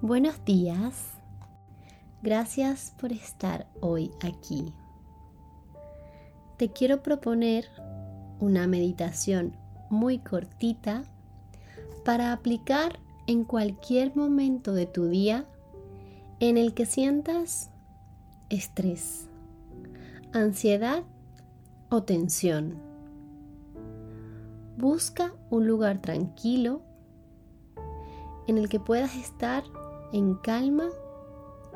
Buenos días. Gracias por estar hoy aquí. Te quiero proponer una meditación muy cortita para aplicar en cualquier momento de tu día en el que sientas estrés, ansiedad o tensión. Busca un lugar tranquilo en el que puedas estar en calma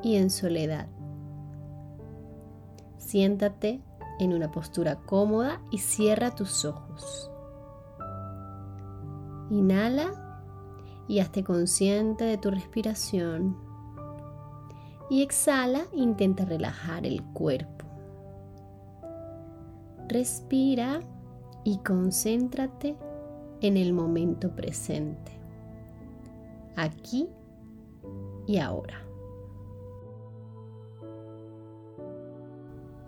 y en soledad. Siéntate en una postura cómoda y cierra tus ojos. Inhala y hazte consciente de tu respiración. Y exhala, intenta relajar el cuerpo. Respira y concéntrate en el momento presente. Aquí y ahora.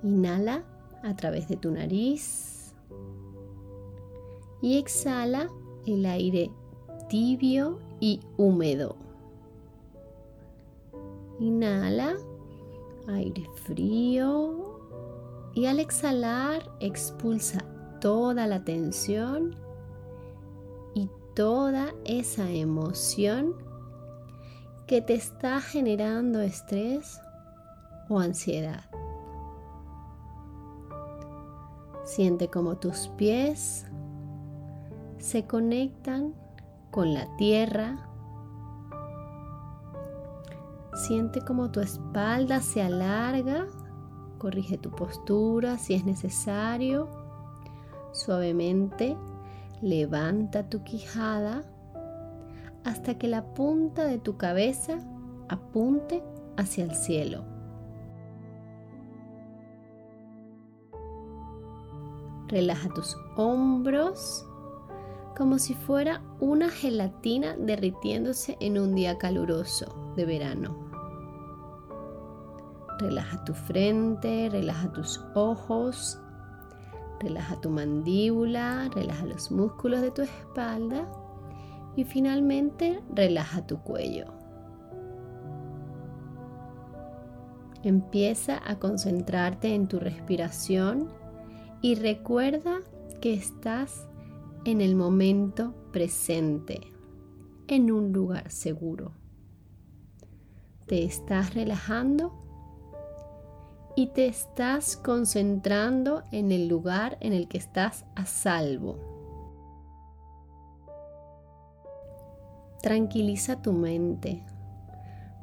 Inhala a través de tu nariz y exhala el aire tibio y húmedo. Inhala aire frío y al exhalar expulsa toda la tensión y toda esa emoción que te está generando estrés o ansiedad. Siente como tus pies se conectan con la tierra. Siente como tu espalda se alarga. Corrige tu postura si es necesario. Suavemente levanta tu quijada hasta que la punta de tu cabeza apunte hacia el cielo. Relaja tus hombros como si fuera una gelatina derritiéndose en un día caluroso de verano. Relaja tu frente, relaja tus ojos, relaja tu mandíbula, relaja los músculos de tu espalda y finalmente relaja tu cuello. Empieza a concentrarte en tu respiración y recuerda que estás en el momento presente, en un lugar seguro. Te estás relajando y te estás concentrando en el lugar en el que estás a salvo. Tranquiliza tu mente.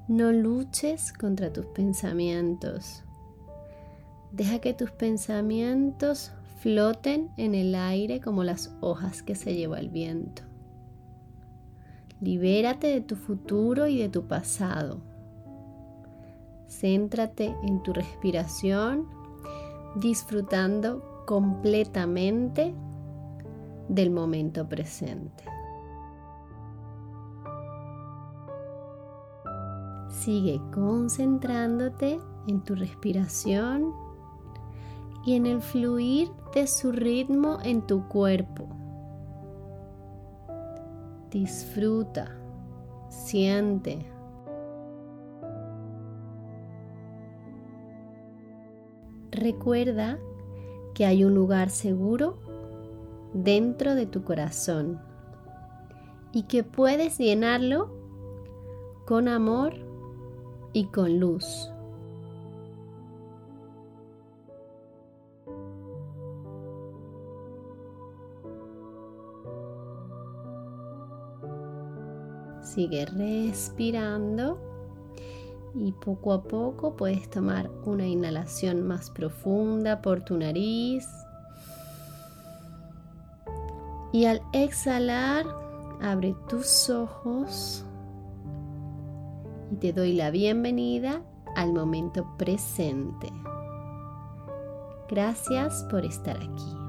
No luches contra tus pensamientos. Deja que tus pensamientos floten en el aire como las hojas que se lleva el viento. Libérate de tu futuro y de tu pasado. Céntrate en tu respiración, disfrutando completamente del momento presente. Sigue concentrándote en tu respiración y en el fluir de su ritmo en tu cuerpo. Disfruta, siente. Recuerda que hay un lugar seguro dentro de tu corazón y que puedes llenarlo con amor y con luz. Sigue respirando y poco a poco puedes tomar una inhalación más profunda por tu nariz. Y al exhalar, Abre tus ojos y te doy la bienvenida al momento presente. Gracias por estar aquí.